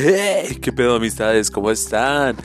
Hey, ¿Qué pedo amistades? ¿Cómo están?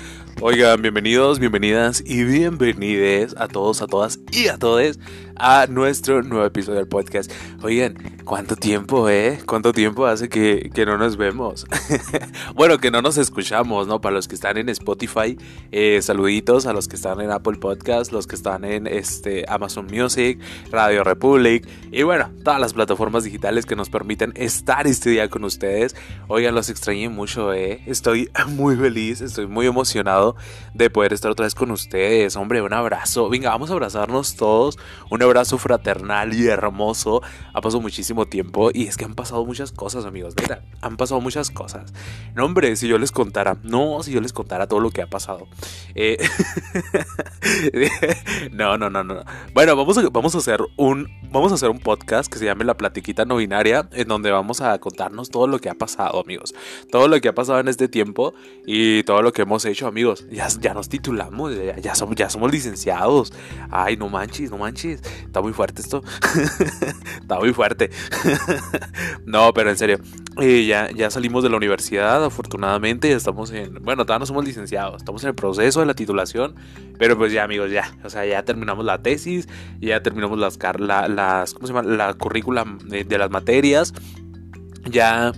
Oigan, bienvenidos, bienvenidas y bienvenides a todos, a todas y a todos a nuestro nuevo episodio del podcast. Oigan, ¿cuánto tiempo, eh? ¿Cuánto tiempo hace que, no nos vemos? bueno, que no nos escuchamos, ¿no? Para los que están en Spotify, eh, saluditos a los que están en Apple Podcast, los que están en este, Amazon Music, Radio Republic y bueno, todas las plataformas digitales que nos permiten estar este día con ustedes. Oigan, los extrañé mucho, eh. Estoy muy feliz, estoy muy emocionado de poder estar otra vez con ustedes. Hombre, un abrazo. Venga, vamos a abrazarnos todos. Un abrazo fraternal y hermoso. Ha pasado muchísimo tiempo y es que han pasado muchas cosas, amigos. Mira, han pasado muchas cosas. No, hombre, si yo les contara, no, si yo les contara todo lo que ha pasado. Eh, no, no, no, no. Bueno, vamos a, vamos a hacer un, vamos a hacer un podcast que se llame La Platiquita No Binaria, en donde vamos a contarnos todo lo que ha pasado, amigos. Todo lo que ha pasado en este tiempo y todo lo que hemos hecho, amigos. Ya, ya nos titulamos, ya, somos, ya somos licenciados. Ay, no manches, no manches. Está muy fuerte esto. Está muy fuerte. no, pero en serio. Eh, ya, ya salimos de la universidad, afortunadamente. Estamos en. Bueno, todavía no somos licenciados. Estamos en el proceso de la titulación. Pero pues ya, amigos, ya. O sea, ya terminamos la tesis. Ya terminamos las. La, las ¿Cómo se llama? La currícula de, de las materias. Ya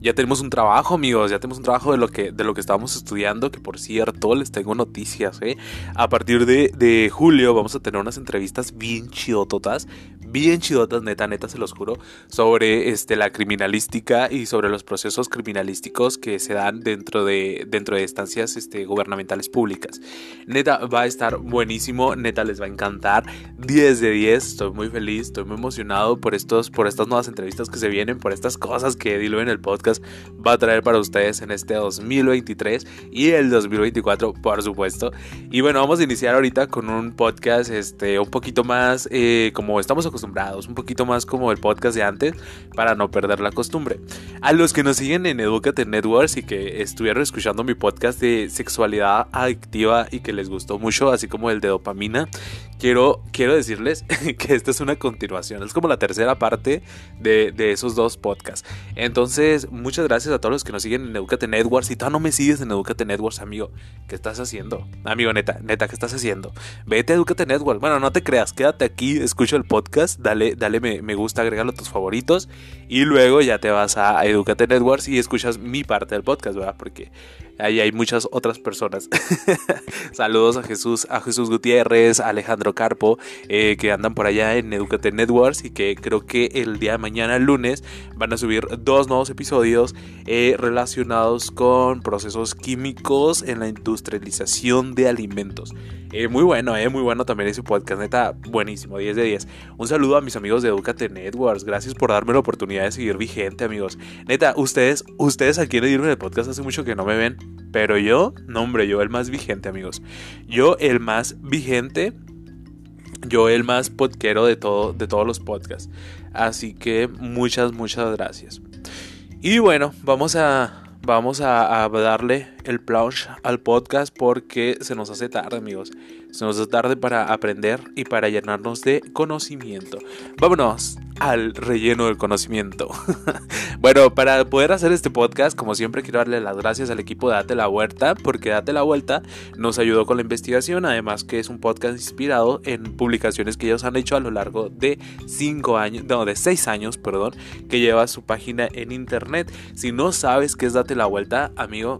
ya tenemos un trabajo, amigos, ya tenemos un trabajo de lo que, de lo que estábamos estudiando, que por cierto les tengo noticias, ¿eh? A partir de, de julio vamos a tener unas entrevistas bien chidototas, bien chidotas, neta, neta, se los juro, sobre este, la criminalística y sobre los procesos criminalísticos que se dan dentro de, dentro de estancias este, gubernamentales públicas. Neta, va a estar buenísimo, neta, les va a encantar. 10 de 10, estoy muy feliz, estoy muy emocionado por, estos, por estas nuevas entrevistas que se vienen, por estas cosas que dilo en el podcast va a traer para ustedes en este 2023 y el 2024, por supuesto. Y bueno, vamos a iniciar ahorita con un podcast este, un poquito más eh, como estamos acostumbrados un poquito más como el podcast de antes, para no perder la costumbre. A los que nos siguen en Educate Networks y que estuvieron escuchando mi podcast de sexualidad adictiva y que les gustó mucho, así como el de dopamina, quiero, quiero decirles que esta es una continuación, es como la tercera parte de, de esos dos podcasts. Entonces, muchas gracias a todos los que nos siguen en Educate Networks. Si todavía no me sigues en Educate Networks, amigo, ¿qué estás haciendo? Amigo, neta, neta, ¿qué estás haciendo? Vete a Educate Networks. Bueno, no te creas, quédate aquí, escucha el podcast dale, dale me, gusta, agregalo a tus favoritos y luego ya te vas a Educate Networks y escuchas mi parte del podcast, ¿verdad? Porque ahí hay muchas otras personas. Saludos a Jesús, a Jesús Gutiérrez, a Alejandro Carpo, eh, que andan por allá en Educate Networks y que creo que el día de mañana, el lunes, van a subir dos nuevos episodios eh, relacionados con procesos químicos en la industrialización de alimentos. Eh, muy bueno, eh, muy bueno también ese podcast, neta, buenísimo, 10 de 10. Un saludo a mis amigos de Educate Networks, gracias por darme la oportunidad de seguir vigente, amigos. Neta, ustedes, ustedes aquí en el podcast hace mucho que no me ven, pero yo, no hombre, yo el más vigente, amigos. Yo el más vigente, yo el más podquero de, todo, de todos los podcasts. Así que muchas, muchas gracias. Y bueno, vamos a vamos a, darle el plunge al podcast porque se nos hace tarde, amigos. Se nos hace tarde para aprender y para llenarnos de conocimiento. Vámonos al relleno del conocimiento. bueno, para poder hacer este podcast, como siempre, quiero darle las gracias al equipo de Date la Vuelta, porque Date la Vuelta nos ayudó con la investigación, además que es un podcast inspirado en publicaciones que ellos han hecho a lo largo de 5 años, no, de 6 años, perdón, que lleva su página en internet. Si no sabes qué es Date la Vuelta, amigo,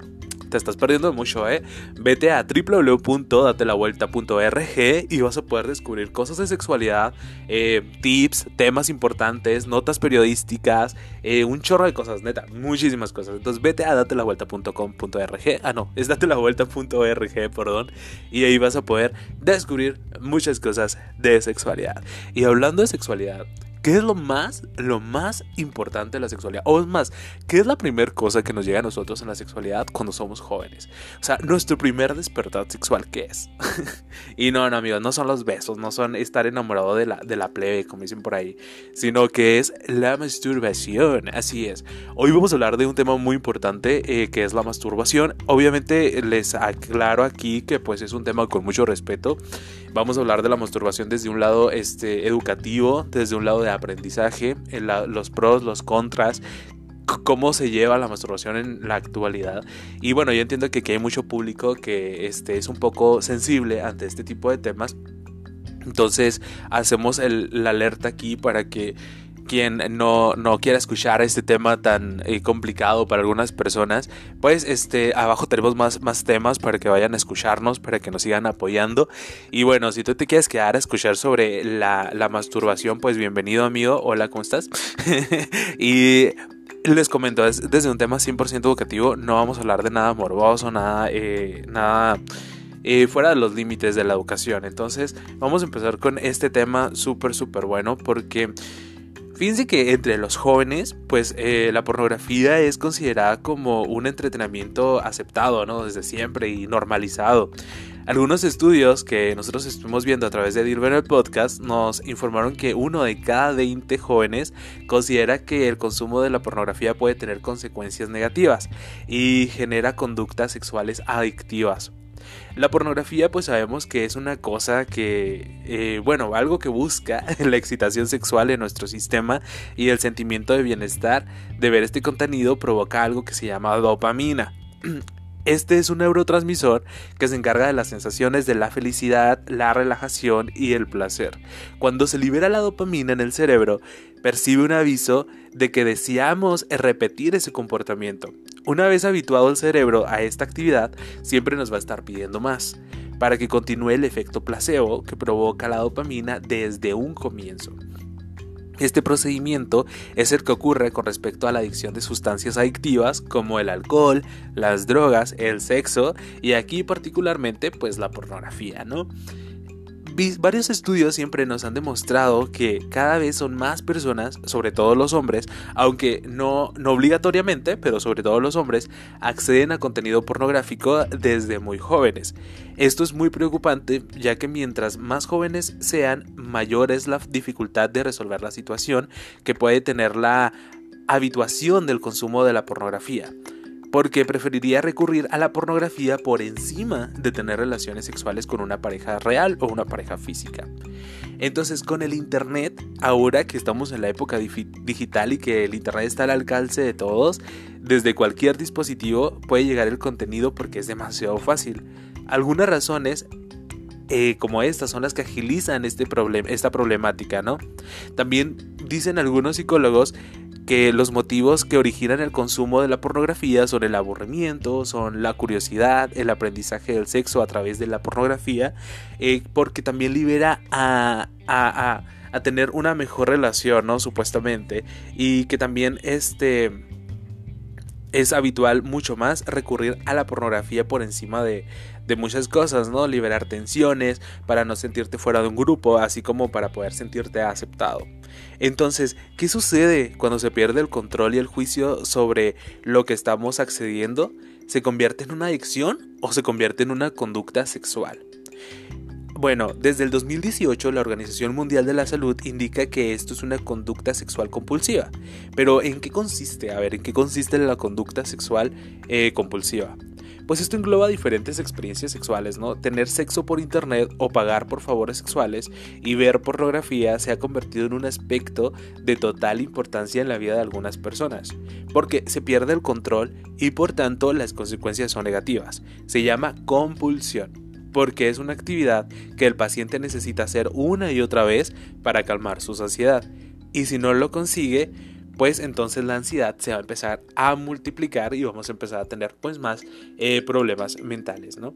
te estás perdiendo mucho, ¿eh? Vete a www.datelavuelta.org y vas a poder descubrir cosas de sexualidad, eh, tips, temas importantes, notas periodísticas, eh, un chorro de cosas, neta, muchísimas cosas. Entonces vete a datelavuelta.com.org, ah no, es datelavuelta.org, perdón, y ahí vas a poder descubrir muchas cosas de sexualidad. Y hablando de sexualidad, ¿Qué es lo más, lo más importante de la sexualidad? O es más, ¿qué es la primera cosa que nos llega a nosotros en la sexualidad cuando somos jóvenes? O sea, nuestro primer despertar sexual, ¿qué es? y no, no, amigos, no son los besos, no son estar enamorado de la, de la plebe, como dicen por ahí, sino que es la masturbación. Así es. Hoy vamos a hablar de un tema muy importante, eh, que es la masturbación. Obviamente les aclaro aquí que pues es un tema con mucho respeto. Vamos a hablar de la masturbación desde un lado este, educativo, desde un lado de aprendizaje, los pros, los contras, cómo se lleva la masturbación en la actualidad. Y bueno, yo entiendo que aquí hay mucho público que este, es un poco sensible ante este tipo de temas. Entonces hacemos el, la alerta aquí para que quien no, no quiera escuchar este tema tan eh, complicado para algunas personas, pues este, abajo tenemos más, más temas para que vayan a escucharnos, para que nos sigan apoyando. Y bueno, si tú te quieres quedar a escuchar sobre la, la masturbación, pues bienvenido amigo, hola, ¿cómo estás? y les comento, es desde un tema 100% educativo, no vamos a hablar de nada morboso, nada, eh, nada eh, fuera de los límites de la educación. Entonces, vamos a empezar con este tema súper, súper bueno porque... Fíjense que entre los jóvenes, pues eh, la pornografía es considerada como un entretenimiento aceptado, ¿no? Desde siempre y normalizado. Algunos estudios que nosotros estuvimos viendo a través de Dirver el podcast nos informaron que uno de cada 20 jóvenes considera que el consumo de la pornografía puede tener consecuencias negativas y genera conductas sexuales adictivas. La pornografía pues sabemos que es una cosa que, eh, bueno, algo que busca la excitación sexual en nuestro sistema y el sentimiento de bienestar de ver este contenido provoca algo que se llama dopamina. Este es un neurotransmisor que se encarga de las sensaciones de la felicidad, la relajación y el placer. Cuando se libera la dopamina en el cerebro, percibe un aviso de que deseamos repetir ese comportamiento. Una vez habituado el cerebro a esta actividad, siempre nos va a estar pidiendo más, para que continúe el efecto placebo que provoca la dopamina desde un comienzo. Este procedimiento es el que ocurre con respecto a la adicción de sustancias adictivas como el alcohol, las drogas, el sexo y aquí particularmente pues la pornografía, ¿no? Varios estudios siempre nos han demostrado que cada vez son más personas, sobre todo los hombres, aunque no, no obligatoriamente, pero sobre todo los hombres, acceden a contenido pornográfico desde muy jóvenes. Esto es muy preocupante ya que mientras más jóvenes sean, mayor es la dificultad de resolver la situación que puede tener la habituación del consumo de la pornografía porque preferiría recurrir a la pornografía por encima de tener relaciones sexuales con una pareja real o una pareja física. Entonces con el Internet, ahora que estamos en la época digital y que el Internet está al alcance de todos, desde cualquier dispositivo puede llegar el contenido porque es demasiado fácil. Algunas razones eh, como estas son las que agilizan este esta problemática, ¿no? También dicen algunos psicólogos que los motivos que originan el consumo de la pornografía son el aburrimiento, son la curiosidad, el aprendizaje del sexo a través de la pornografía, eh, porque también libera a, a, a, tener una mejor relación, ¿no? Supuestamente, y que también este es habitual mucho más recurrir a la pornografía por encima de, de muchas cosas, ¿no? Liberar tensiones para no sentirte fuera de un grupo, así como para poder sentirte aceptado. Entonces, ¿qué sucede cuando se pierde el control y el juicio sobre lo que estamos accediendo? ¿Se convierte en una adicción o se convierte en una conducta sexual? Bueno, desde el 2018 la Organización Mundial de la Salud indica que esto es una conducta sexual compulsiva. Pero ¿en qué consiste? A ver, ¿en qué consiste la conducta sexual eh, compulsiva? Pues esto engloba diferentes experiencias sexuales, ¿no? Tener sexo por internet o pagar por favores sexuales y ver pornografía se ha convertido en un aspecto de total importancia en la vida de algunas personas, porque se pierde el control y por tanto las consecuencias son negativas. Se llama compulsión porque es una actividad que el paciente necesita hacer una y otra vez para calmar su ansiedad. Y si no lo consigue, pues entonces la ansiedad se va a empezar a multiplicar y vamos a empezar a tener pues más eh, problemas mentales, ¿no?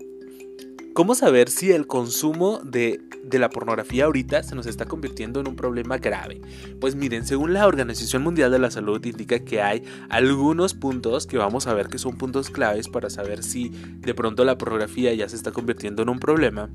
¿Cómo saber si el consumo de, de, la pornografía ahorita se nos está convirtiendo en un problema grave? Pues miren, según la Organización Mundial de la Salud indica que hay algunos puntos que vamos a ver que son puntos claves para saber si de pronto la pornografía ya se está convirtiendo en un problema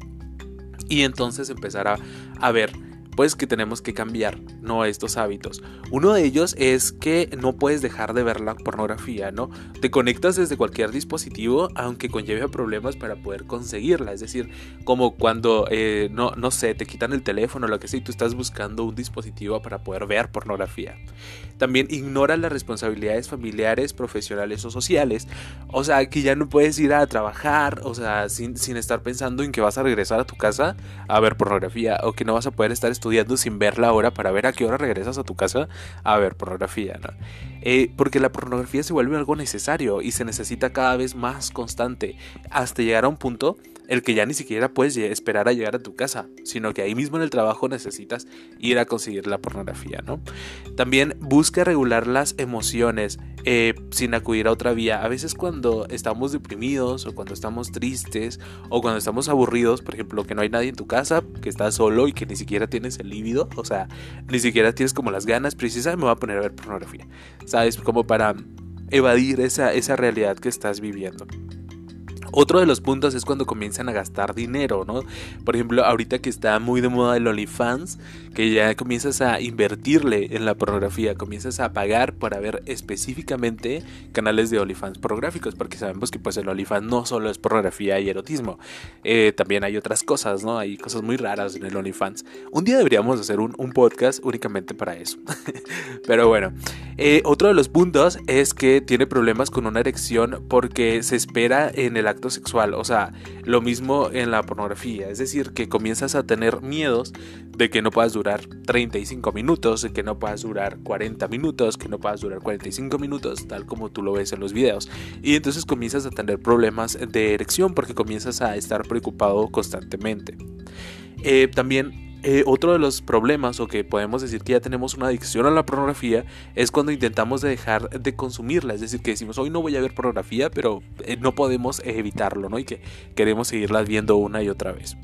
y entonces empezar a, a ver pues que tenemos que cambiar, ¿no? Estos hábitos. Uno de ellos es que no puedes dejar de ver la pornografía, ¿no? Te conectas desde cualquier dispositivo, aunque conlleve problemas para poder conseguirla. Es decir, como cuando, eh, no, no sé, te quitan el teléfono lo que sea y tú estás buscando un dispositivo para poder ver pornografía. También ignora las responsabilidades familiares, profesionales o sociales. O sea, que ya no puedes ir a trabajar, o sea, sin, estar pensando en que vas a regresar a tu casa a ver pornografía, o que no vas a poder estar estudiando sin ver la hora para ver a qué hora regresas a tu casa a ver pornografía, ¿no? Eh, porque la pornografía se vuelve algo necesario y se necesita cada vez más constante hasta llegar a un punto el que ya ni siquiera puedes esperar a llegar a tu casa, sino que ahí mismo en el trabajo necesitas ir a conseguir la pornografía, ¿no? También busca regular las emociones eh, sin acudir a otra vía. A veces cuando estamos deprimidos o cuando estamos tristes o cuando estamos aburridos, por ejemplo, que no hay nadie en tu casa, que estás solo y que ni siquiera tienes el líbido, o sea, ni siquiera tienes como las ganas precisas, me voy a poner a ver pornografía, ¿sabes? Como para evadir esa, esa realidad que estás viviendo. Otro de los puntos es cuando comienzan a gastar dinero, ¿no? Por ejemplo, ahorita que está muy de moda el OnlyFans, que ya comienzas a invertirle en la pornografía, comienzas a pagar para ver específicamente canales de OnlyFans pornográficos, porque sabemos que pues el OnlyFans no solo es pornografía y erotismo, eh, también hay otras cosas, ¿no? Hay cosas muy raras en el OnlyFans. Un día deberíamos hacer un, podcast únicamente para eso. Pero bueno, eh, otro de los puntos es que tiene problemas con una erección porque se espera en el sexual. O sea, lo mismo en la pornografía. Es decir, que comienzas a tener miedos de que no puedas durar 35 minutos, de que no puedas durar 40 minutos, que no puedas durar 45 minutos, tal como tú lo ves en los videos. Y entonces comienzas a tener problemas de erección porque comienzas a estar preocupado constantemente. Eh, también eh, otro de los problemas, o que podemos decir que ya tenemos una adicción a la pornografía, es cuando intentamos dejar de consumirla. Es decir, que decimos, hoy no voy a ver pornografía, pero eh, no podemos evitarlo, ¿no? Y que queremos seguirla viendo una y otra vez.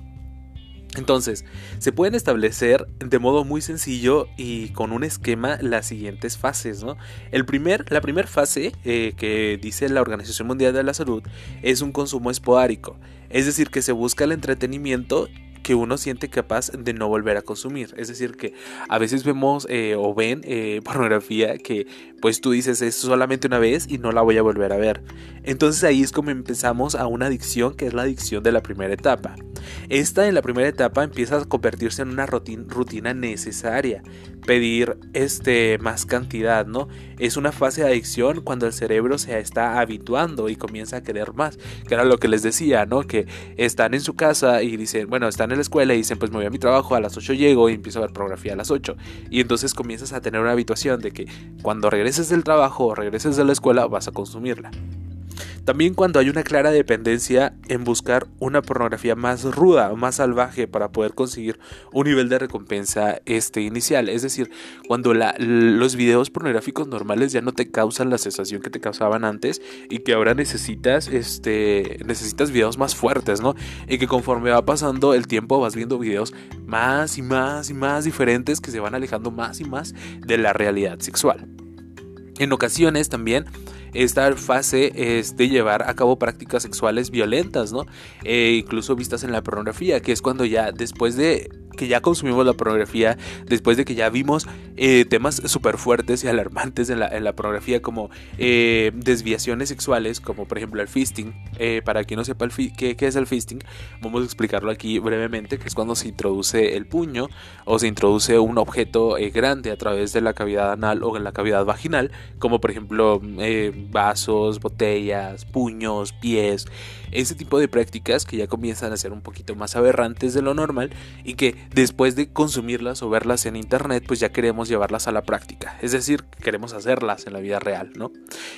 Entonces, se pueden establecer de modo muy sencillo y con un esquema las siguientes fases, ¿no? El primer, la primera fase que dice la Organización Mundial de la Salud es un consumo esporádico, es decir, que se busca el entretenimiento que uno siente capaz de no volver a consumir. Es decir, que a veces vemos eh, o ven eh, pornografía que pues tú dices es solamente una vez y no la voy a volver a ver. Entonces ahí es como empezamos a una adicción que es la adicción de la primera etapa. Esta en la primera etapa empieza a convertirse en una rutina necesaria. Pedir este, más cantidad, ¿no? Es una fase de adicción cuando el cerebro se está habituando y comienza a querer más. Que era lo que les decía, ¿no? Que están en su casa y dicen, bueno, están en la escuela y dicen, pues me voy a mi trabajo, a las 8 llego y empiezo a ver pornografía a las 8. Y entonces comienzas a tener una habituación de que cuando regreses del trabajo o regreses de la escuela vas a consumirla. También cuando hay una clara dependencia en buscar una pornografía más ruda, más salvaje para poder conseguir un nivel de recompensa este inicial. Es decir, cuando los videos pornográficos normales ya no te causan la sensación que te causaban antes y que ahora necesitas, este, necesitas videos más fuertes, ¿no? Y que conforme va pasando el tiempo vas viendo videos más y más y más diferentes que se van alejando más y más de la realidad sexual. En ocasiones también esta fase es de llevar a cabo prácticas sexuales violentas, ¿no? E incluso vistas en la pornografía, que es cuando ya después de que ya consumimos la pornografía, después de que ya vimos eh, temas súper fuertes y alarmantes en la, pornografía, como eh, desviaciones sexuales, como por ejemplo el fisting. Eh, para quien no sepa el qué, qué, es el fisting, vamos a explicarlo aquí brevemente, que es cuando se introduce el puño o se introduce un objeto grande a través de la cavidad anal o en la cavidad vaginal, como por ejemplo vasos, botellas, puños, pies, ese tipo de prácticas que ya comienzan a ser un poquito más aberrantes de lo normal y que después de consumirlas o verlas en internet, pues ya queremos llevarlas a la práctica. Es decir, queremos hacerlas en la vida real, ¿no?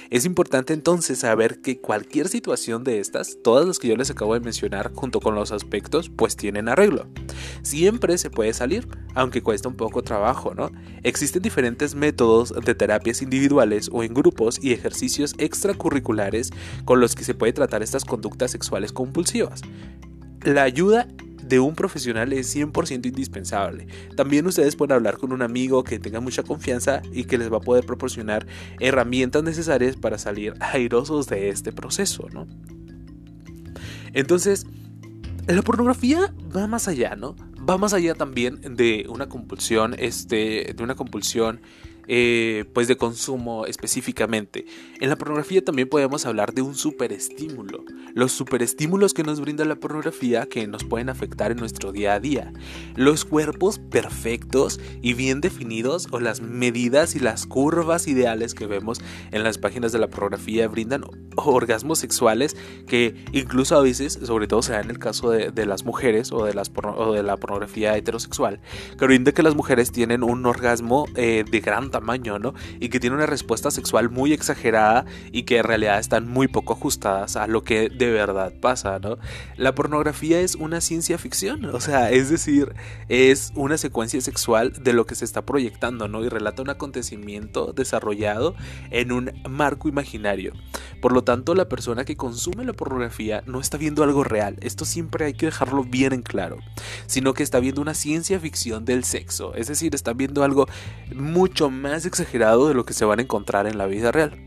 Es importante entonces saber que cualquier situación de estas, todas las que yo les acabo de mencionar, junto con los aspectos, pues tienen arreglo. Siempre se puede salir, aunque cuesta un poco trabajo, ¿no? Existen diferentes métodos de terapias individuales o en grupos y ejercicios extracurriculares con los que se puede tratar estas conductas sexuales compulsivas. La ayuda de un profesional es 100% indispensable. También ustedes pueden hablar con un amigo que tenga mucha confianza y que les va a poder proporcionar herramientas necesarias para salir airosos de este proceso, ¿no? Entonces, la pornografía va más allá, ¿no? Va más allá también de una compulsión, este, de una compulsión eh, pues de consumo específicamente. En la pornografía también podemos hablar de un superestímulo. Los superestímulos que nos brinda la pornografía que nos pueden afectar en nuestro día a día. Los cuerpos perfectos y bien definidos o las medidas y las curvas ideales que vemos en las páginas de la pornografía brindan orgasmos sexuales que incluso a veces, sobre todo sea en el caso de, las mujeres o de, las o de la pornografía heterosexual, que brinda que las mujeres tienen un orgasmo eh, de gran tamaño, ¿no? Y que tienen una respuesta sexual muy exagerada y que en realidad están muy poco ajustadas a lo que de verdad pasa, ¿no? La pornografía es una ciencia ficción, o sea, es decir, es una secuencia sexual de lo que se está proyectando, ¿no? Y relata un acontecimiento desarrollado en un marco imaginario. Por lo tanto, la persona que consume la pornografía no está viendo algo real, esto siempre hay que dejarlo bien en claro, sino que está viendo una ciencia ficción del sexo, es decir, está viendo algo mucho más exagerado de lo que se van a encontrar en la vida real.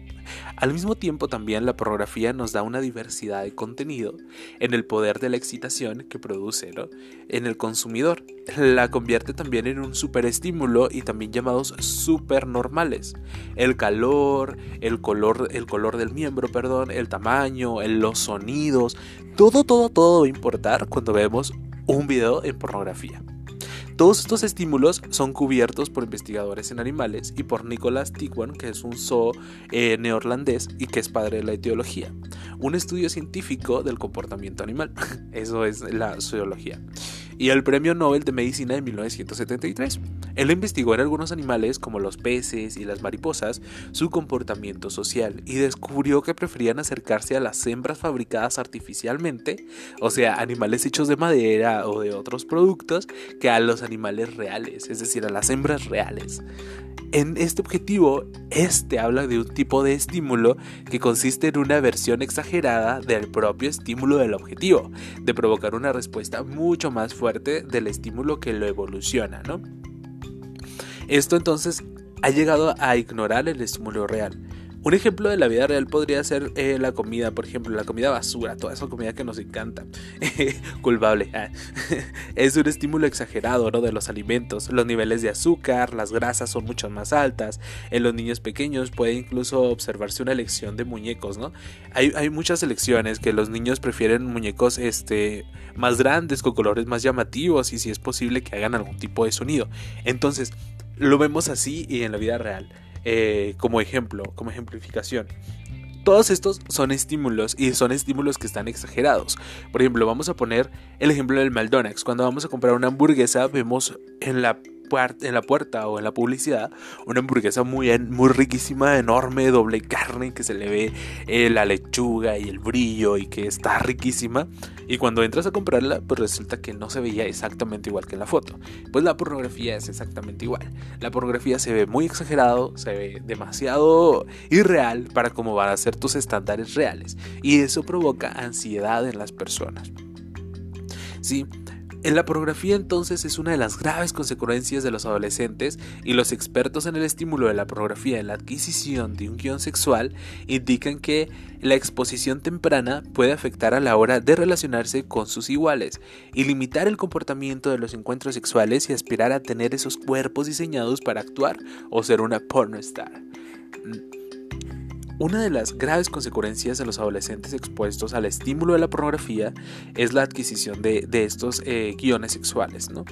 Al mismo tiempo también la pornografía nos da una diversidad de contenido en el poder de la excitación que produce en el consumidor. La convierte también en un superestímulo y también llamados supernormales. El calor, el color, el color del miembro, perdón, el tamaño, los sonidos, todo, todo, todo va a importar cuando vemos un video en pornografía. Todos estos estímulos son cubiertos por investigadores en animales y por Nicholas Tigwan, que es un zoo eh, y que es padre de la etiología, un estudio científico del comportamiento animal. Eso es la zoología y el Premio Nobel de Medicina de 1973. Él investigó en algunos animales, como los peces y las mariposas, su comportamiento social y descubrió que preferían acercarse a las hembras fabricadas artificialmente, o sea, animales hechos de madera o de otros productos, que a los animales reales, es decir, a las hembras reales. En este objetivo, este habla de un tipo de estímulo que consiste en una versión exagerada del propio estímulo del objetivo, de provocar una respuesta mucho más fuerte del estímulo que lo evoluciona, ¿no? Esto entonces ha llegado a ignorar el estímulo real un ejemplo de la vida real podría ser eh, la comida, por ejemplo, la comida basura, toda esa comida que nos encanta. Culpable. Ah. es un estímulo exagerado ¿no? de los alimentos. Los niveles de azúcar, las grasas son mucho más altas. En los niños pequeños puede incluso observarse una elección de muñecos, ¿no? Hay, hay muchas elecciones que los niños prefieren muñecos este, más grandes, con colores más llamativos y si es posible que hagan algún tipo de sonido. Entonces, lo vemos así y en la vida real. Eh, como ejemplo, como ejemplificación. Todos estos son estímulos y son estímulos que están exagerados. Por ejemplo, vamos a poner el ejemplo del McDonald's. Cuando vamos a comprar una hamburguesa, vemos en la en la puerta o en la publicidad una hamburguesa muy, muy riquísima, enorme, doble carne, que se le ve eh, la lechuga y el brillo y que está riquísima. Y cuando entras a comprarla, pues resulta que no se veía exactamente igual que en la foto. Pues la pornografía es exactamente igual. La pornografía se ve muy exagerado, se ve demasiado irreal para cómo van a ser tus estándares reales. Y eso provoca ansiedad en las personas. Sí, en la pornografía entonces es una de las graves consecuencias de los adolescentes y los expertos en el estímulo de la pornografía en la adquisición de un guion sexual indican que la exposición temprana puede afectar a la hora de relacionarse con sus iguales y limitar el comportamiento de los encuentros sexuales y aspirar a tener esos cuerpos diseñados para actuar o ser una pornostar. Una de las graves consecuencias de los adolescentes expuestos al estímulo de la pornografía es la adquisición de, estos eh, guiones sexuales, ¿no?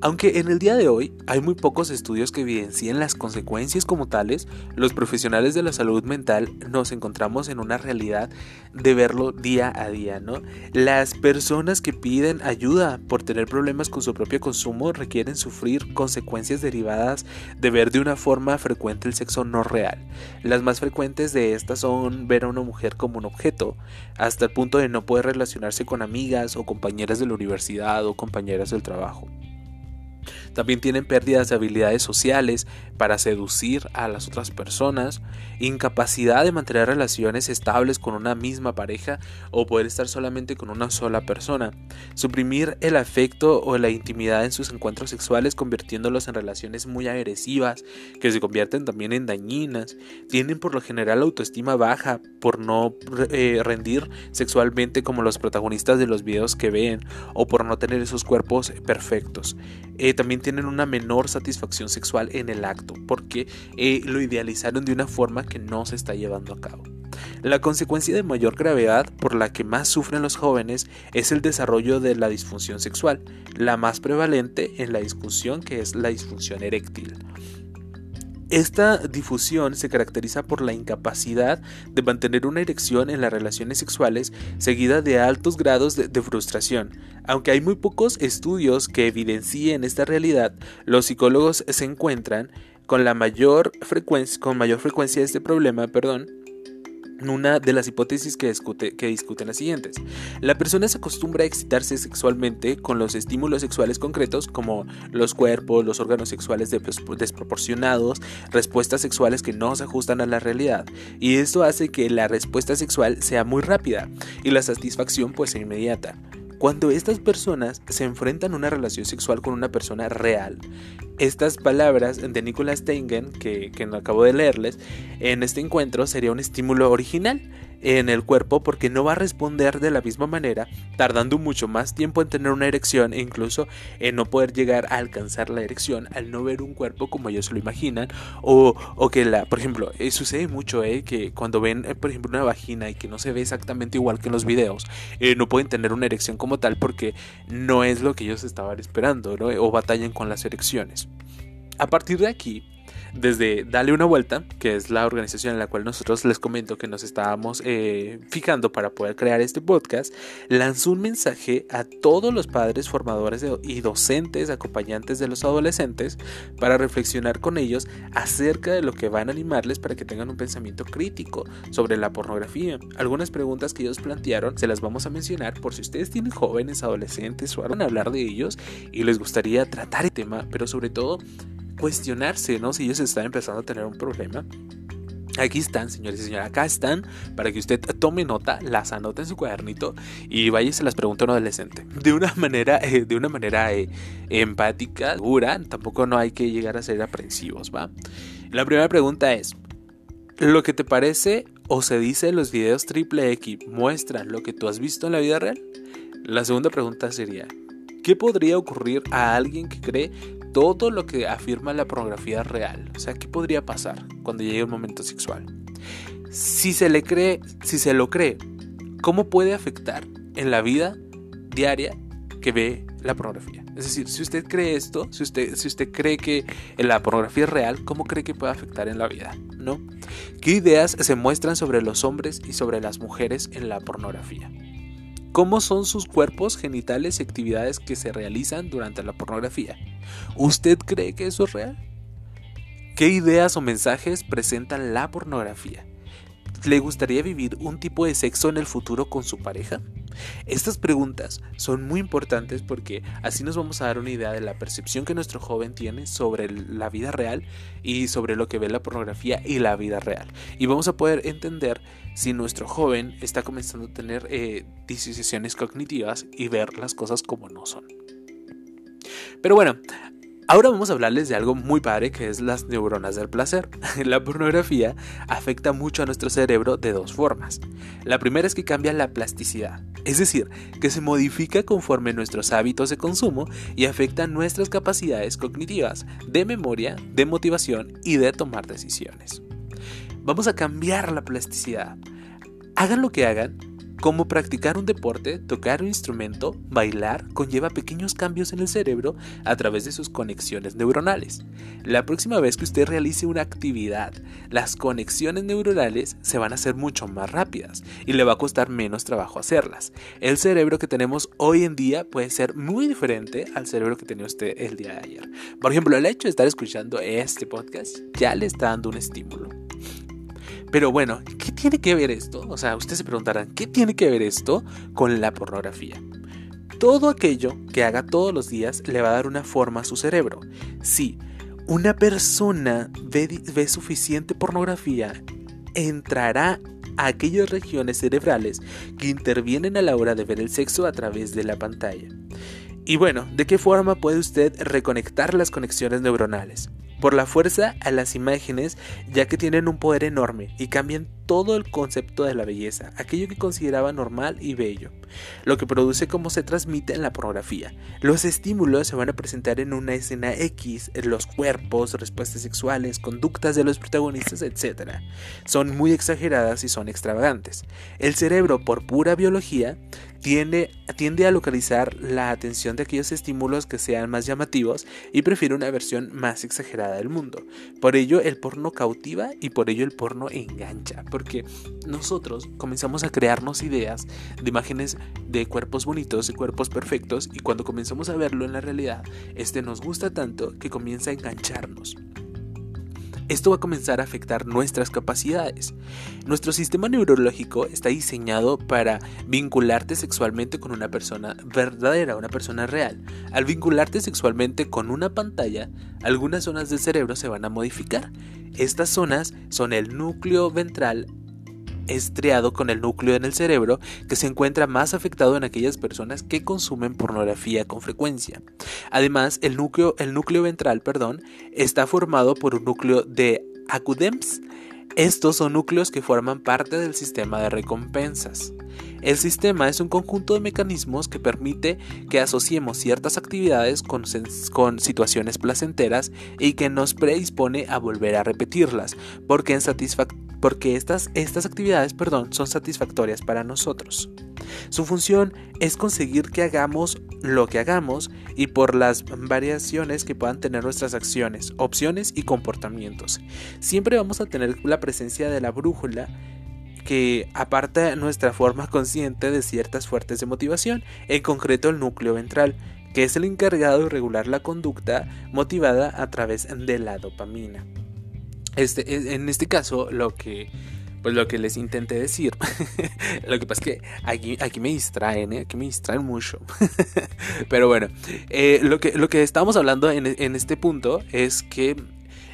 Aunque en el día de hoy hay muy pocos estudios que evidencien las consecuencias como tales, los profesionales de la salud mental nos encontramos en una realidad de verlo día a día, ¿no? Las personas que piden ayuda por tener problemas con su propio consumo requieren sufrir consecuencias derivadas de ver de una forma frecuente el sexo no real. Las más frecuentes de estas son ver a una mujer como un objeto, hasta el punto de no poder relacionarse con amigas o compañeras de la universidad o compañeras del trabajo. También tienen pérdidas de habilidades sociales para seducir a las otras personas, incapacidad de mantener relaciones estables con una misma pareja o poder estar solamente con una sola persona, suprimir el afecto o la intimidad en sus encuentros sexuales convirtiéndolos en relaciones muy agresivas que se convierten también en dañinas, tienen por lo general autoestima baja por no eh, rendir sexualmente como los protagonistas de los videos que ven o por no tener esos cuerpos perfectos. Eh, también tienen una menor satisfacción sexual en el acto, porque eh, lo idealizaron de una forma que no se está llevando a cabo. La consecuencia de mayor gravedad por la que más sufren los jóvenes es el desarrollo de la disfunción sexual, la más prevalente en la discusión que es la disfunción eréctil. Esta difusión se caracteriza por la incapacidad de mantener una erección en las relaciones sexuales seguida de altos grados de, frustración. Aunque hay muy pocos estudios que evidencien esta realidad, los psicólogos se encuentran con la mayor frecuencia, con este problema, perdón, una de las hipótesis que, que, discuten las siguientes. La persona se acostumbra a excitarse sexualmente con los estímulos sexuales concretos como los cuerpos, los órganos sexuales desproporcionados, respuestas sexuales que no se ajustan a la realidad. Y esto hace que la respuesta sexual sea muy rápida y la satisfacción pues inmediata. Cuando estas personas se enfrentan a una relación sexual con una persona real, estas palabras de Nicholas Tengen, que, que acabo de leerles, en este encuentro sería un estímulo original en el cuerpo porque no va a responder de la misma manera, tardando mucho más tiempo en tener una erección e incluso en no poder llegar a alcanzar la erección al no ver un cuerpo como ellos lo imaginan o, o que la, por ejemplo, eh, sucede mucho eh, que cuando ven, eh, por ejemplo, una vagina y que no se ve exactamente igual que en los videos, no pueden tener una erección como tal porque no es lo que ellos estaban esperando o batallan con las erecciones. A partir de aquí, desde Dale una vuelta, que es la organización en la cual nosotros les comento que nos estábamos eh, fijando para poder crear este podcast, lanzó un mensaje a todos los padres formadores y docentes acompañantes de los adolescentes para reflexionar con ellos acerca de lo que van a animarles para que tengan un pensamiento crítico sobre la pornografía. Algunas preguntas que ellos plantearon se las vamos a mencionar por si ustedes tienen jóvenes, adolescentes o van a hablar de ellos y les gustaría tratar el tema, pero sobre todo cuestionarse, ¿no? Si ellos están empezando a tener un problema. Aquí están, señores y señores, acá están para que usted tome nota, las anote en su cuadernito y vaya y se las pregunte a un adolescente. De una manera, eh, de una manera eh, empática, dura, tampoco no hay que llegar a ser aprensivos, ¿va? La primera pregunta es, ¿lo que te parece o se dice en los videos triple X muestran lo que tú has visto en la vida real? La segunda pregunta sería, ¿qué podría ocurrir a alguien que cree todo lo que afirma la pornografía real. O sea, ¿qué podría pasar cuando llegue un momento sexual? Si se le cree, si se lo cree, ¿cómo puede afectar en la vida diaria que ve la pornografía? Es decir, si usted cree esto, si usted, si usted cree que la pornografía es real, ¿cómo cree que puede afectar en la vida? ¿No? ¿Qué ideas se muestran sobre los hombres y sobre las mujeres en la pornografía? ¿Cómo son sus cuerpos genitales y actividades que se realizan durante la pornografía? ¿Usted cree que eso es real? ¿Qué ideas o mensajes presentan la pornografía? ¿Le gustaría vivir un tipo de sexo en el futuro con su pareja? Estas preguntas son muy importantes porque así nos vamos a dar una idea de la percepción que nuestro joven tiene sobre la vida real y sobre lo que ve la pornografía y la vida real. Y vamos a poder entender si nuestro joven está comenzando a tener eh, cognitivas y ver las cosas como no son. Pero bueno, Ahora vamos a hablarles de algo muy padre que es las neuronas del placer. La pornografía afecta mucho a nuestro cerebro de dos formas. La primera es que cambia la plasticidad, es decir, que se modifica conforme nuestros hábitos de consumo y afecta nuestras capacidades cognitivas, de memoria, de motivación y de tomar decisiones. Vamos a cambiar la plasticidad. Hagan lo que hagan, como practicar un deporte, tocar un instrumento, bailar, conlleva pequeños cambios en el cerebro a través de sus conexiones neuronales. La próxima vez que usted realice una actividad, las conexiones neuronales se van a hacer mucho más rápidas y le va a costar menos trabajo hacerlas. El cerebro que tenemos hoy en día puede ser muy diferente al cerebro que tenía usted el día de ayer. Por ejemplo, el hecho de estar escuchando este podcast ya le está dando un estímulo. Pero bueno, ¿qué tiene que ver esto? O sea, ustedes se preguntarán, ¿qué tiene que ver esto con la pornografía? Todo aquello que haga todos los días le va a dar una forma a su cerebro. Si una persona ve, ve suficiente pornografía, entrará a aquellas regiones cerebrales que intervienen a la hora de ver el sexo a través de la pantalla. Y bueno, ¿de qué forma puede usted reconectar las conexiones neuronales? Por la fuerza a las imágenes ya que tienen un poder enorme y cambian todo el concepto de la belleza, aquello que consideraba normal y bello, lo que produce cómo se transmite en la pornografía. Los estímulos se van a presentar en una escena X, los cuerpos, respuestas sexuales, conductas de los protagonistas, etc. Son muy exageradas y son extravagantes. El cerebro, por pura biología, tiende, tiende a localizar la atención de aquellos estímulos que sean más llamativos y prefiere una versión más exagerada del mundo. Por ello el porno cautiva y por ello el porno engancha, porque nosotros comenzamos a crearnos ideas de imágenes de cuerpos bonitos y cuerpos perfectos y cuando comenzamos a verlo en la realidad, este nos gusta tanto que comienza a engancharnos. Esto va a comenzar a afectar nuestras capacidades. Nuestro sistema neurológico está diseñado para vincularte sexualmente con una persona verdadera, una persona real. Al vincularte sexualmente con una pantalla, algunas zonas del cerebro se van a modificar. Estas zonas son el núcleo ventral estriado con el núcleo en el cerebro que se encuentra más afectado en aquellas personas que consumen pornografía con frecuencia. Además, el núcleo, el núcleo ventral perdón, está formado por un núcleo de acudems. Estos son núcleos que forman parte del sistema de recompensas. El sistema es un conjunto de mecanismos que permite que asociemos ciertas actividades con, con, situaciones placenteras y que nos predispone a volver a repetirlas, porque en, porque estas, estas actividades perdón, son satisfactorias para nosotros. Su función es conseguir que hagamos lo que hagamos y por las variaciones que puedan tener nuestras acciones, opciones y comportamientos. Siempre vamos a tener la presencia de la brújula que aparta nuestra forma consciente de ciertas fuertes de motivación, en concreto el núcleo ventral, que es el encargado de regular la conducta motivada a través de la dopamina. Este, en este caso, lo que, pues lo que les intenté decir, lo que pasa es que aquí, aquí me distraen, ¿eh? aquí me distraen mucho. Pero bueno, eh, lo, que, lo que estamos hablando en, en este punto es que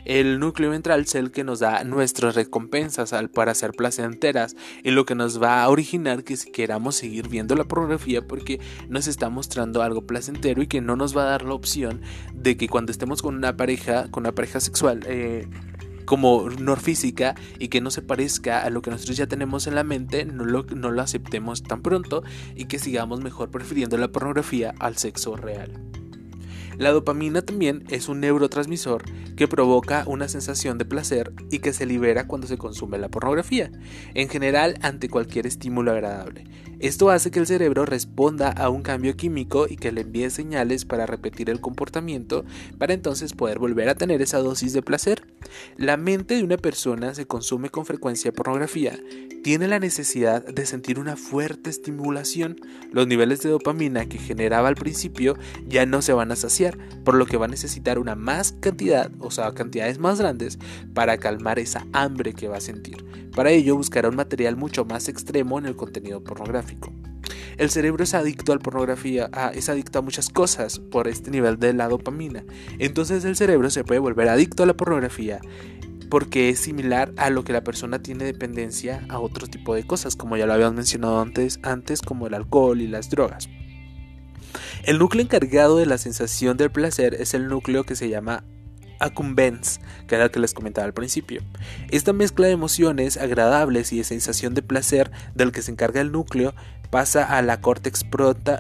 el núcleo ventral es el que nos da nuestras recompensas para ser placenteras y lo que nos va a originar que si queramos seguir viendo la pornografía porque nos está mostrando algo placentero y que no nos va a dar la opción de que cuando estemos con una pareja, con una pareja sexual, eh, como norfísica y que no se parezca a lo que nosotros ya tenemos en la mente, no lo, no lo aceptemos tan pronto y que sigamos mejor prefiriendo la pornografía al sexo real. La dopamina también es un neurotransmisor que provoca una sensación de placer y que se libera cuando se consume la pornografía, en general ante cualquier estímulo agradable. Esto hace que el cerebro responda a un cambio químico y que le envíe señales para repetir el comportamiento para entonces poder volver a tener esa dosis de placer. La mente de una persona se consume con frecuencia pornografía, tiene la necesidad de sentir una fuerte estimulación. Los niveles de dopamina que generaba al principio ya no se van a saciar, por lo que va a necesitar una más cantidad, o sea, cantidades más grandes para calmar esa hambre que va a sentir. Para ello buscará un material mucho más extremo en el contenido pornográfico. El cerebro es adicto a la pornografía, es adicto a muchas cosas por este nivel de la dopamina. Entonces el cerebro se puede volver adicto a la pornografía porque es similar a lo que la persona tiene dependencia a otro tipo de cosas, como ya lo habíamos mencionado antes, antes como el alcohol y las drogas. El núcleo encargado de la sensación del placer es el núcleo que se llama accumbens, que era el que les comentaba al principio. Esta mezcla de emociones agradables y de sensación de placer del que se encarga el núcleo pasa a la córtex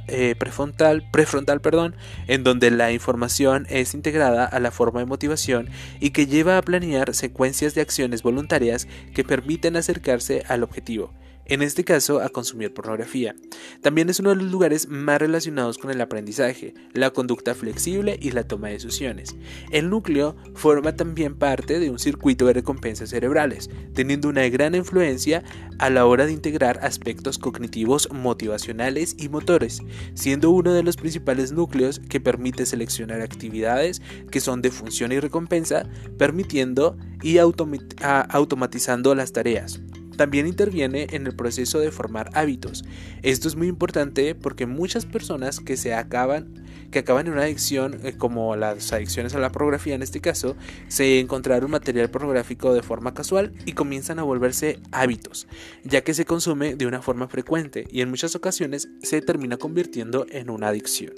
eh, prefrontal, prefrontal perdón, en donde la información es integrada a la forma de motivación y que lleva a planear secuencias de acciones voluntarias que permiten acercarse al objetivo en este caso a consumir pornografía. También es uno de los lugares más relacionados con el aprendizaje, la conducta flexible y la toma de decisiones. El núcleo forma también parte de un circuito de recompensas cerebrales, teniendo una gran influencia a la hora de integrar aspectos cognitivos, motivacionales y motores, siendo uno de los principales núcleos que permite seleccionar actividades que son de función y recompensa, permitiendo y automatizando las tareas también interviene en el proceso de formar hábitos. Esto es muy importante porque muchas personas que se acaban que acaban en una adicción eh, como las adicciones a la pornografía en este caso, se encontraron material pornográfico de forma casual y comienzan a volverse hábitos, ya que se consume de una forma frecuente y en muchas ocasiones se termina convirtiendo en una adicción.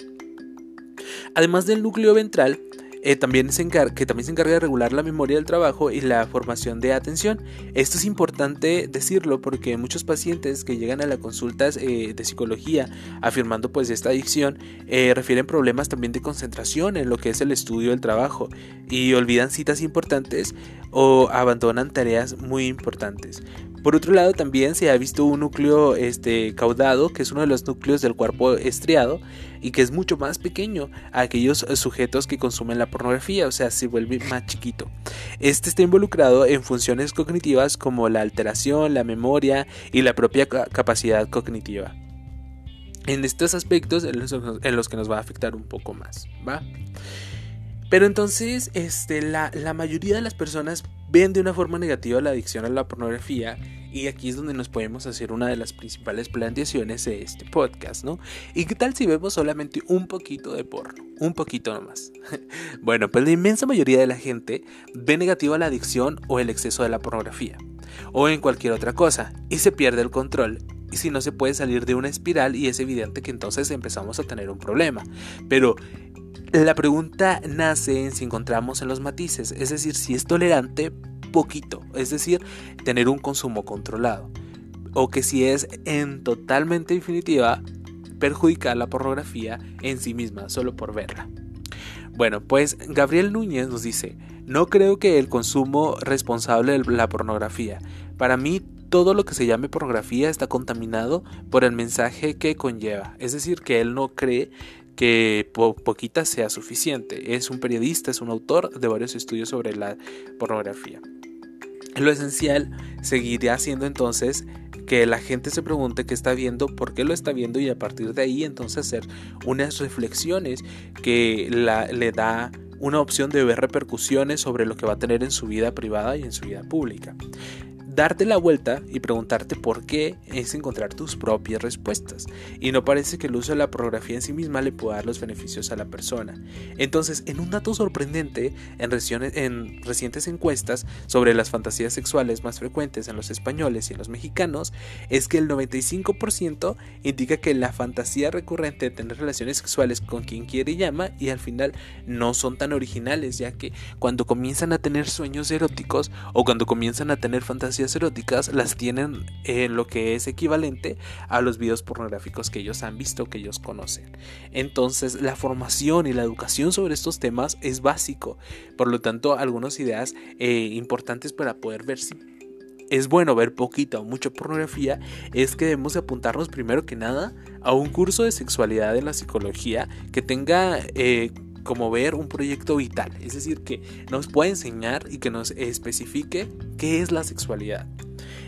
Además del núcleo ventral, eh, también se que también se encarga de regular la memoria del trabajo y la formación de atención. Esto es importante decirlo porque muchos pacientes que llegan a las consultas eh, de psicología afirmando pues esta adicción eh, refieren problemas también de concentración en lo que es el estudio del trabajo y olvidan citas importantes o abandonan tareas muy importantes. Por otro lado, también se ha visto un núcleo este, caudado, que es uno de los núcleos del cuerpo estriado, y que es mucho más pequeño a aquellos sujetos que consumen la pornografía, o sea, se vuelve más chiquito. Este está involucrado en funciones cognitivas como la alteración, la memoria y la propia capacidad cognitiva. En estos aspectos en los que nos va a afectar un poco más, ¿va? Pero entonces, este, la, la mayoría de las personas ven de una forma negativa la adicción a la pornografía y aquí es donde nos podemos hacer una de las principales planteaciones de este podcast, ¿no? ¿Y qué tal si vemos solamente un poquito de porno? Un poquito nomás. bueno, pues la inmensa mayoría de la gente ve negativa la adicción o el exceso de la pornografía o en cualquier otra cosa y se pierde el control y si no se puede salir de una espiral y es evidente que entonces empezamos a tener un problema. Pero la pregunta nace en si encontramos en los matices, es decir, si es tolerante poquito, es decir, tener un consumo controlado, o que si es en totalmente definitiva perjudicar la pornografía en sí misma, solo por verla. Bueno, pues Gabriel Núñez nos dice, no creo que el consumo responsable de la pornografía. Para mí todo lo que se llame pornografía está contaminado por el mensaje que conlleva. Es decir, que él no cree que poquita sea suficiente. Es un periodista, es un autor de varios estudios sobre la pornografía. Lo esencial seguiría siendo entonces que la gente se pregunte qué está viendo, por qué lo está viendo y a partir de ahí entonces hacer unas reflexiones que le da una opción de ver repercusiones sobre lo que va a tener en su vida privada y en su vida pública. Darte la vuelta y preguntarte por qué es encontrar tus propias respuestas. Y no parece que el uso de la pornografía en sí misma le pueda dar los beneficios a la persona. Entonces, en un dato sorprendente, en, en recientes encuestas sobre las fantasías sexuales más frecuentes en los españoles y en los mexicanos, es que el 95% indica que la fantasía recurrente de tener relaciones sexuales con quien quiere y llama y al final no son tan originales, ya que cuando comienzan a tener sueños eróticos o cuando comienzan a tener fantasías eróticas las tienen en lo que es equivalente a los videos pornográficos que ellos han visto, que ellos conocen. Entonces, la formación y la educación sobre estos temas es básico. Por lo tanto, algunas ideas eh, importantes para poder ver si es bueno ver poquita o mucha pornografía es que debemos apuntarnos primero que nada a un curso de sexualidad en la psicología que tenga eh, como ver un proyecto vital, es decir, que nos pueda enseñar y que nos especifique qué es la sexualidad.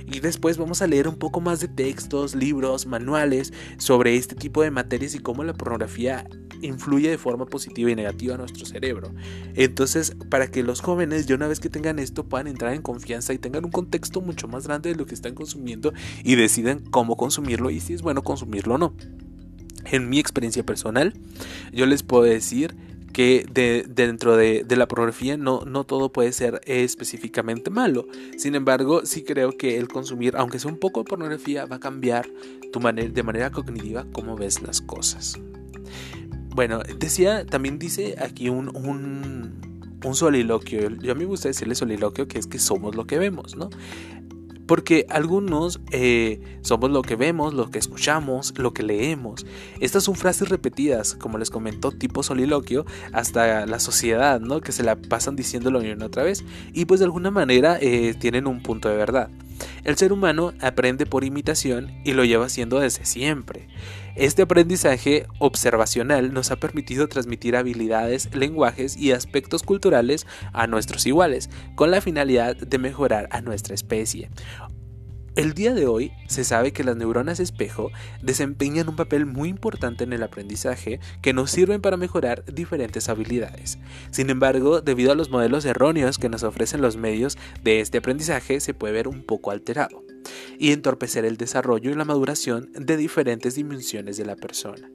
Y después vamos a leer un poco más de textos, libros, manuales sobre este tipo de materias y cómo la pornografía influye de forma positiva y negativa a nuestro cerebro. Entonces, para que los jóvenes, ya una vez que tengan esto, puedan entrar en confianza y tengan un contexto mucho más grande de lo que están consumiendo y decidan cómo consumirlo y si es bueno consumirlo o no. En mi experiencia personal, yo les puedo decir que de, dentro de, la pornografía no, todo puede ser específicamente malo. Sin embargo, sí creo que el consumir, aunque sea un poco de pornografía, va a cambiar tu manera, de manera cognitiva cómo ves las cosas. Bueno, decía, también dice aquí un, un, un soliloquio. Yo a mí me gusta decirle soliloquio, que es que somos lo que vemos, ¿no? Porque algunos eh, somos lo que vemos, lo que escuchamos, lo que leemos. Estas son frases repetidas, como les comentó, tipo soliloquio, hasta la sociedad, ¿no? Que se la pasan diciéndolo una otra vez. Y pues de alguna manera eh, tienen un punto de verdad. El ser humano aprende por imitación y lo lleva haciendo desde siempre. Este aprendizaje observacional nos ha permitido transmitir habilidades, lenguajes y aspectos culturales a nuestros iguales, con la finalidad de mejorar a nuestra especie. El día de hoy se sabe que las neuronas espejo desempeñan un papel muy importante en el aprendizaje que nos sirven para mejorar diferentes habilidades. Sin embargo, debido a los modelos erróneos que nos ofrecen los medios de este aprendizaje, se puede ver un poco alterado y entorpecer el desarrollo y la maduración de diferentes dimensiones de la persona.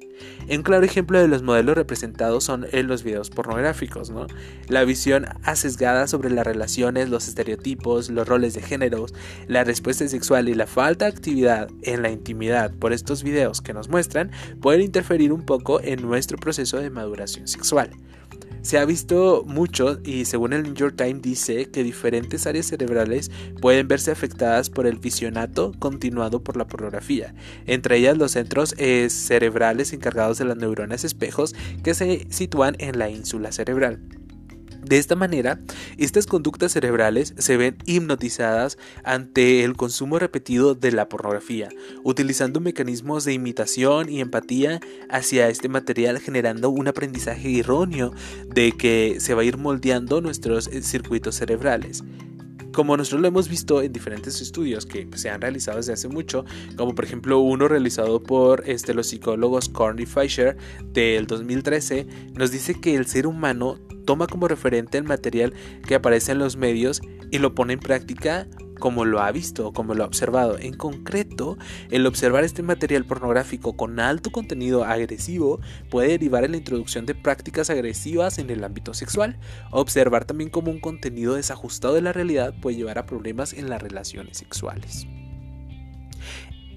Un claro ejemplo de los modelos representados son en los videos pornográficos, ¿no? La visión asesgada sobre las relaciones, los estereotipos, los roles de géneros, la respuesta sexual y la falta de actividad en la intimidad por estos videos que nos muestran pueden interferir un poco en nuestro proceso de maduración sexual. Se ha visto mucho y según el New York Times dice que diferentes áreas cerebrales pueden verse afectadas por el visionato continuado por la pornografía, entre ellas los centros eh, cerebrales encargados de las neuronas espejos que se sitúan en la ínsula cerebral. De esta manera, estas conductas cerebrales se ven hipnotizadas ante el consumo repetido de la pornografía, utilizando mecanismos de imitación y empatía hacia este material, generando un aprendizaje erróneo de que se va a ir moldeando nuestros eh, circuitos cerebrales como nosotros lo hemos visto en diferentes estudios que se han realizado desde hace mucho, como por ejemplo uno realizado por este, los psicólogos Korn y Fisher del 2013, nos dice que el ser humano toma como referente el material que aparece en los medios y lo pone en práctica como lo ha visto o como lo ha observado. En concreto, el observar este material pornográfico con alto contenido agresivo puede derivar en la introducción de prácticas agresivas en el ámbito sexual. Observar también como un contenido desajustado de la realidad puede llevar a problemas en las relaciones sexuales.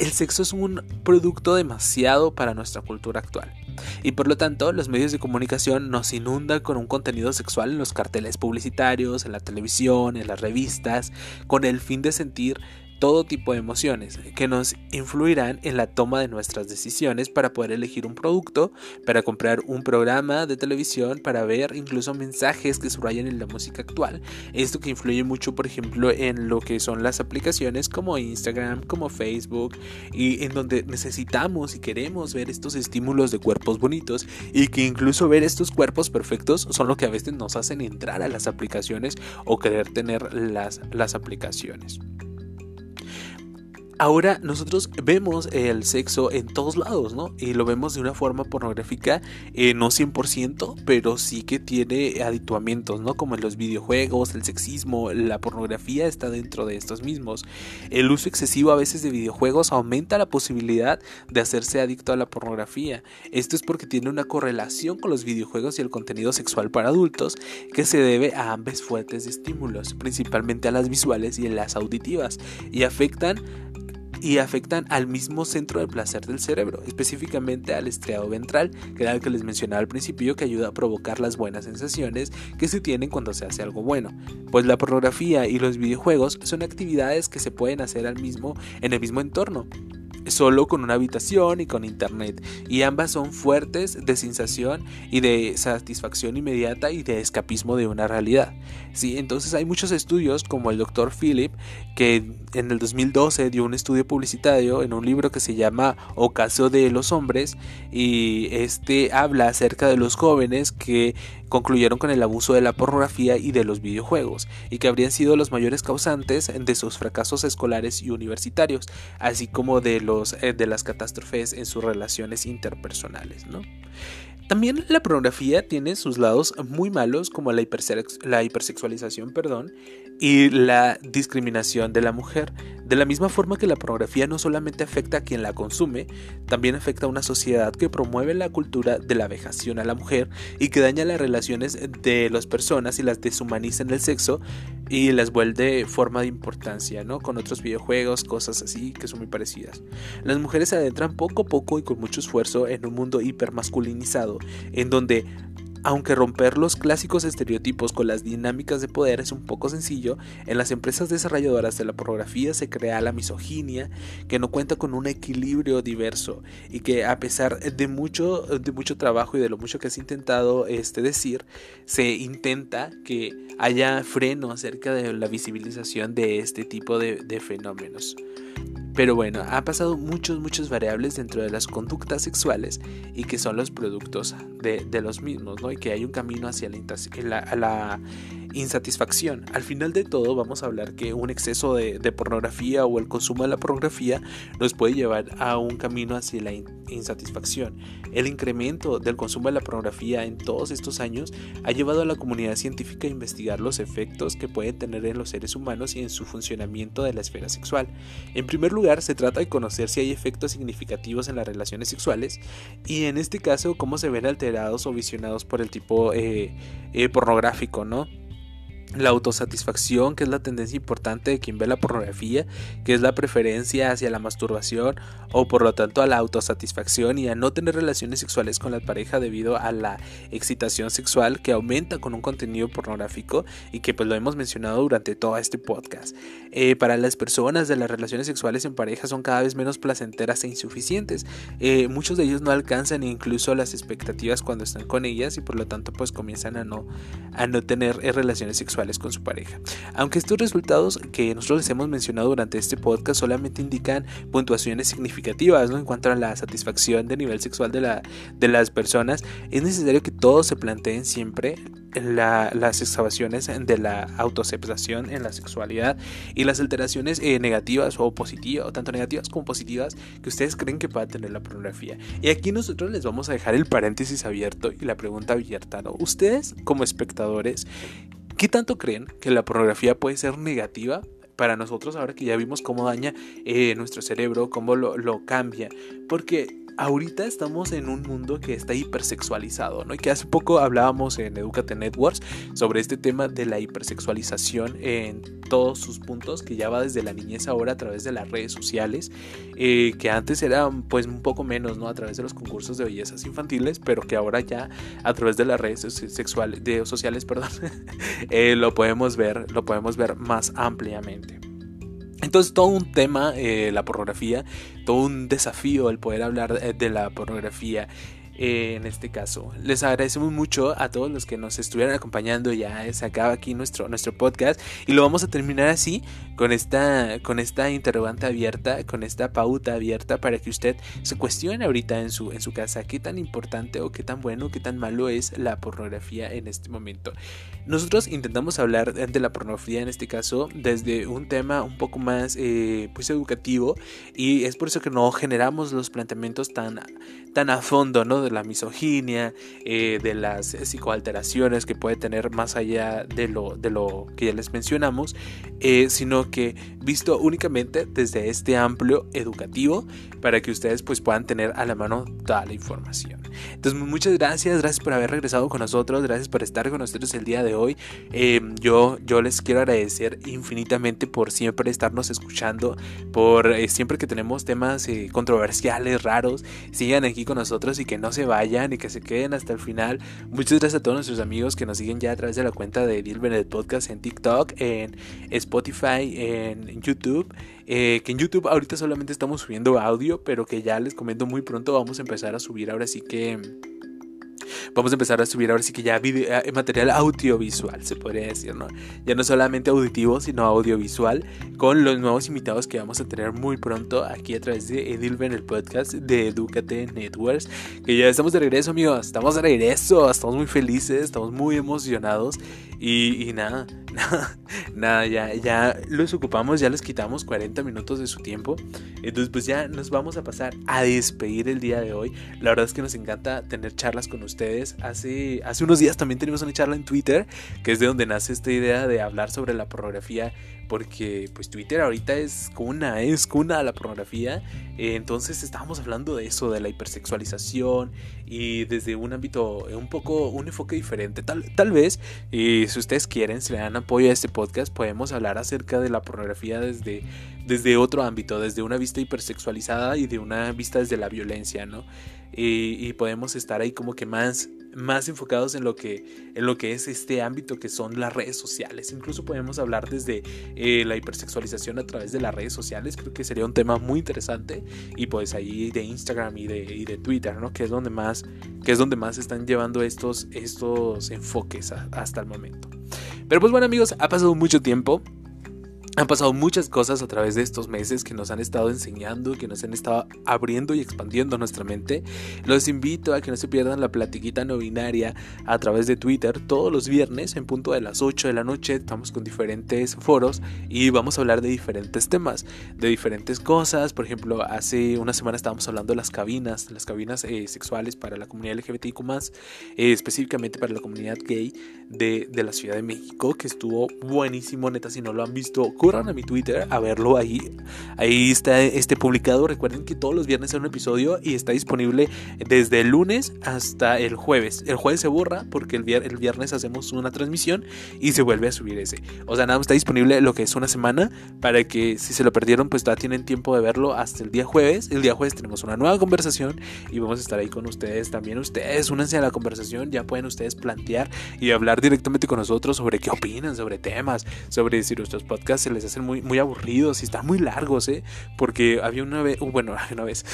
El sexo es un producto demasiado para nuestra cultura actual. Y por lo tanto los medios de comunicación nos inundan con un contenido sexual en los carteles publicitarios, en la televisión, en las revistas, con el fin de sentir todo tipo de emociones que nos influirán en la toma de nuestras decisiones para poder elegir un producto, para comprar un programa de televisión, para ver incluso mensajes que subrayan en la música actual. Esto que influye mucho, por ejemplo, en lo que son las aplicaciones como Instagram, como Facebook, y en donde necesitamos y queremos ver estos estímulos de cuerpos bonitos y que incluso ver estos cuerpos perfectos son lo que a veces nos hacen entrar a las aplicaciones o querer tener las, las aplicaciones. Ahora nosotros vemos el sexo en todos lados, ¿no? Y lo vemos de una forma pornográfica, eh, no 100%, pero sí que tiene adituamientos, ¿no? Como en los videojuegos, el sexismo, la pornografía está dentro de estos mismos. El uso excesivo a veces de videojuegos aumenta la posibilidad de hacerse adicto a la pornografía. Esto es porque tiene una correlación con los videojuegos y el contenido sexual para adultos que se debe a ambas fuentes de estímulos, principalmente a las visuales y a las auditivas, y afectan y afectan al mismo centro de placer del cerebro, específicamente al estriado ventral, que era el que les mencionaba al principio que ayuda a provocar las buenas sensaciones que se tienen cuando se hace algo bueno. Pues la pornografía y los videojuegos son actividades que se pueden hacer al mismo en el mismo entorno solo con una habitación y con internet y ambas son fuertes de sensación y de satisfacción inmediata y de escapismo de una realidad. Sí, entonces hay muchos estudios como el Dr. Philip que en el 2012 dio un estudio publicitario en un libro que se llama Ocaso de los hombres y este habla acerca de los jóvenes que concluyeron con el abuso de la pornografía y de los videojuegos, y que habrían sido los mayores causantes de sus fracasos escolares y universitarios, así como de, los, eh, de las catástrofes en sus relaciones interpersonales. ¿no? También la pornografía tiene sus lados muy malos como la, la hipersexualización perdón, y la discriminación de la mujer. De la misma forma que la pornografía no solamente afecta a quien la consume, también afecta a una sociedad que promueve la cultura de la vejación a la mujer y que daña las relaciones de las personas y las deshumaniza en el sexo y las vuelve forma de importancia, ¿no? Con otros videojuegos, cosas así que son muy parecidas. Las mujeres se adentran poco a poco y con mucho esfuerzo en un mundo hipermasculinizado, en donde aunque romper los clásicos estereotipos con las dinámicas de poder es un poco sencillo, en las empresas desarrolladoras de la pornografía se crea la misoginia que no cuenta con un equilibrio diverso y que a pesar de mucho, de mucho trabajo y de lo mucho que has intentado este, decir, se intenta que haya freno acerca de la visibilización de este tipo de, de fenómenos. Pero bueno, ha pasado muchos, muchas variables dentro de las conductas sexuales y que son los productos de, los mismos, ¿no? Y que hay un camino hacia la, insatisfacción. Al final de todo vamos a hablar que un exceso de, pornografía o el consumo de la pornografía nos puede llevar a un camino hacia la insatisfacción. El incremento del consumo de la pornografía en todos estos años ha llevado a la comunidad científica a investigar los efectos que pueden tener en los seres humanos y en su funcionamiento de la esfera sexual. En primer lugar, se trata de conocer si hay efectos significativos en las relaciones sexuales y en este caso cómo se ven alterados o visionados por el tipo eh, eh, pornográfico, ¿no? la autosatisfacción, que es la tendencia importante de quien ve la pornografía, que es la preferencia hacia la masturbación o por lo tanto a la autosatisfacción y a no tener relaciones sexuales con la pareja debido a la excitación sexual que aumenta con un contenido pornográfico y que pues lo hemos mencionado durante todo este podcast. Eh, para las personas de las relaciones sexuales en pareja son cada vez menos placenteras e insuficientes. Eh, muchos de ellos no alcanzan incluso las expectativas cuando están con ellas y por lo tanto pues comienzan a no, a no tener eh, relaciones sexuales con su pareja. Aunque estos resultados que nosotros les hemos mencionado durante este podcast solamente indican puntuaciones significativas ¿no? en cuanto a la satisfacción de nivel sexual de, la, de las personas, es necesario que todos se planteen siempre las excavaciones de la autoaceptación en la sexualidad y las alteraciones eh, negativas o positivas, o tanto negativas como positivas, que ustedes creen que pueda tener la pornografía. Y aquí nosotros les vamos a dejar el paréntesis abierto y la pregunta abierta, ¿no? Ustedes como espectadores, ¿Qué tanto creen que la pornografía puede ser negativa para nosotros ahora que ya vimos cómo daña eh, nuestro cerebro, cómo lo, lo cambia? Porque ahorita estamos en un mundo que está hipersexualizado, ¿no? Y que hace poco hablábamos en Educate Networks sobre este tema de la hipersexualización en todos sus puntos, que ya va desde la niñez ahora a través de las redes sociales, eh, que antes era pues un poco menos, ¿no? A través de los concursos de bellezas infantiles, pero que ahora ya a través de las redes sexuales, de sociales, perdón, eh, lo podemos ver, lo podemos ver más ampliamente. Entonces todo un tema, eh, la pornografía, todo un desafío el poder hablar eh, de la pornografía eh, en este caso. Les agradecemos mucho a todos los que nos estuvieron acompañando. Ya se acaba aquí nuestro, nuestro podcast y lo vamos a terminar así con esta, con esta interrogante abierta, con esta pauta abierta para que usted se cuestione ahorita en su, en su casa qué tan importante o qué tan bueno, qué tan malo es la pornografía en este momento. Nosotros intentamos hablar de la pornografía en este caso desde un tema un poco más eh, pues educativo y es por eso que no generamos los planteamientos tan, tan a fondo, ¿no? de la misoginia, eh, de las psicoalteraciones que puede tener más allá de lo, de lo que ya les mencionamos, eh, sino que visto únicamente desde este amplio educativo para que ustedes pues puedan tener a la mano toda la información. Entonces muchas gracias, gracias por haber regresado con nosotros, gracias por estar con nosotros el día de hoy. Eh, yo, yo les quiero agradecer infinitamente por siempre estarnos escuchando, por siempre que tenemos temas controversiales, raros, sigan aquí con nosotros y que no se vayan y que se queden hasta el final. Muchas gracias a todos nuestros amigos que nos siguen ya a través de la cuenta de Deal Podcast en TikTok, en Spotify, en YouTube. Eh, que en YouTube ahorita solamente estamos subiendo audio, pero que ya les comento muy pronto vamos a empezar a subir ahora sí que vamos a empezar a subir ahora sí que ya eh, material audiovisual, se podría decir, ¿no? Ya no solamente auditivo, sino audiovisual, con los nuevos invitados que vamos a tener muy pronto aquí a través de Edilven, el podcast de Educate Networks, que ya estamos de regreso, amigos, estamos de regreso, estamos muy felices, estamos muy emocionados y, nada, nada, nada, ya, ya los ocupamos, ya les quitamos 40 minutos de su tiempo. Entonces, pues ya nos vamos a pasar a despedir el día de hoy. La verdad es que nos encanta tener charlas con ustedes. Hace, hace unos días también tenemos una charla en Twitter, que es de donde nace esta idea de hablar sobre la pornografía porque pues Twitter ahorita es cuna, es cuna a la pornografía. entonces estábamos hablando de eso, de la hipersexualización y desde un ámbito un poco, un enfoque diferente. Tal, tal vez, y si ustedes quieren, si le dan apoyo a este podcast, podemos hablar acerca de la pornografía desde, desde otro ámbito, desde una vista hipersexualizada y de una vista desde la violencia, ¿no? Y, podemos estar ahí como que más más enfocados en lo que, en lo que es este ámbito que son las redes sociales. Incluso podemos hablar desde eh, la hipersexualización a través de las redes sociales. Creo que sería un tema muy interesante. Y pues ahí de Instagram y de, y de Twitter, ¿no? Que es donde más, que es donde más están llevando estos, estos enfoques hasta el momento. Pero pues bueno amigos, ha pasado mucho tiempo. Han pasado muchas cosas a través de estos meses que nos han estado enseñando, que nos han estado abriendo y expandiendo nuestra mente. Los invito a que no se pierdan la platiquita no binaria a través de Twitter todos los viernes en punto de las 8 de la noche. Estamos con diferentes foros y vamos a hablar de diferentes temas, de diferentes cosas. Por ejemplo, hace una semana estábamos hablando de las cabinas, las cabinas eh, sexuales para la comunidad LGBTIQ, eh, específicamente para la comunidad gay de, de la Ciudad de México, que estuvo buenísimo, neta. Si no lo han visto, corran a mi Twitter a verlo ahí. Ahí está este publicado. Recuerden que todos los viernes hay un episodio y está disponible desde el lunes hasta el jueves. El jueves se borra porque el, viernes hacemos una transmisión y se vuelve a subir ese. O sea, nada más está disponible lo que es una semana para que si se lo perdieron, pues todavía tienen tiempo de verlo hasta el día jueves. El día jueves tenemos una nueva conversación y vamos a estar ahí con ustedes. También ustedes, únanse a la conversación. Ya pueden ustedes plantear y hablar directamente con nosotros sobre qué opinan, sobre temas, sobre si nuestros podcasts se les hacen muy, muy aburridos y están muy largos, ¿eh? Porque había una vez, uh, bueno, una vez,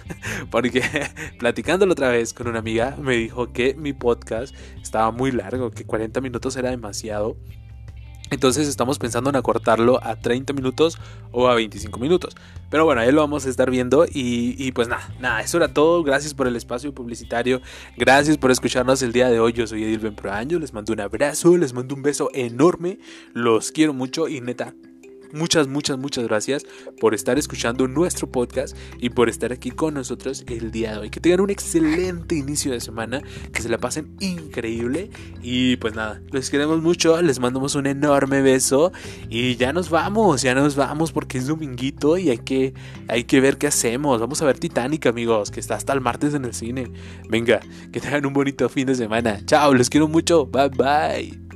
porque platicándolo otra vez con una amiga, me dijo que mi podcast estaba muy largo, que 40 minutos era demasiado. Entonces estamos pensando en acortarlo a 30 minutos o a 25 minutos. Pero bueno, ahí lo vamos a estar viendo. Y, pues nada, nada, eso era todo. Gracias por el espacio publicitario. Gracias por escucharnos el día de hoy. Yo soy Edil Benproaño. Les mando un abrazo, les mando un beso enorme. Los quiero mucho y neta, Muchas, muchas, muchas gracias por estar escuchando nuestro podcast y por estar aquí con nosotros el día de hoy. Que tengan un excelente inicio de semana, que se la pasen increíble y pues nada, les queremos mucho, les mandamos un enorme beso y ya nos vamos, ya nos vamos porque es dominguito y hay que, hay que ver qué hacemos. Vamos a ver Titanic amigos, que está hasta el martes en el cine. Venga, que tengan un bonito fin de semana. Chao, les quiero mucho. Bye bye.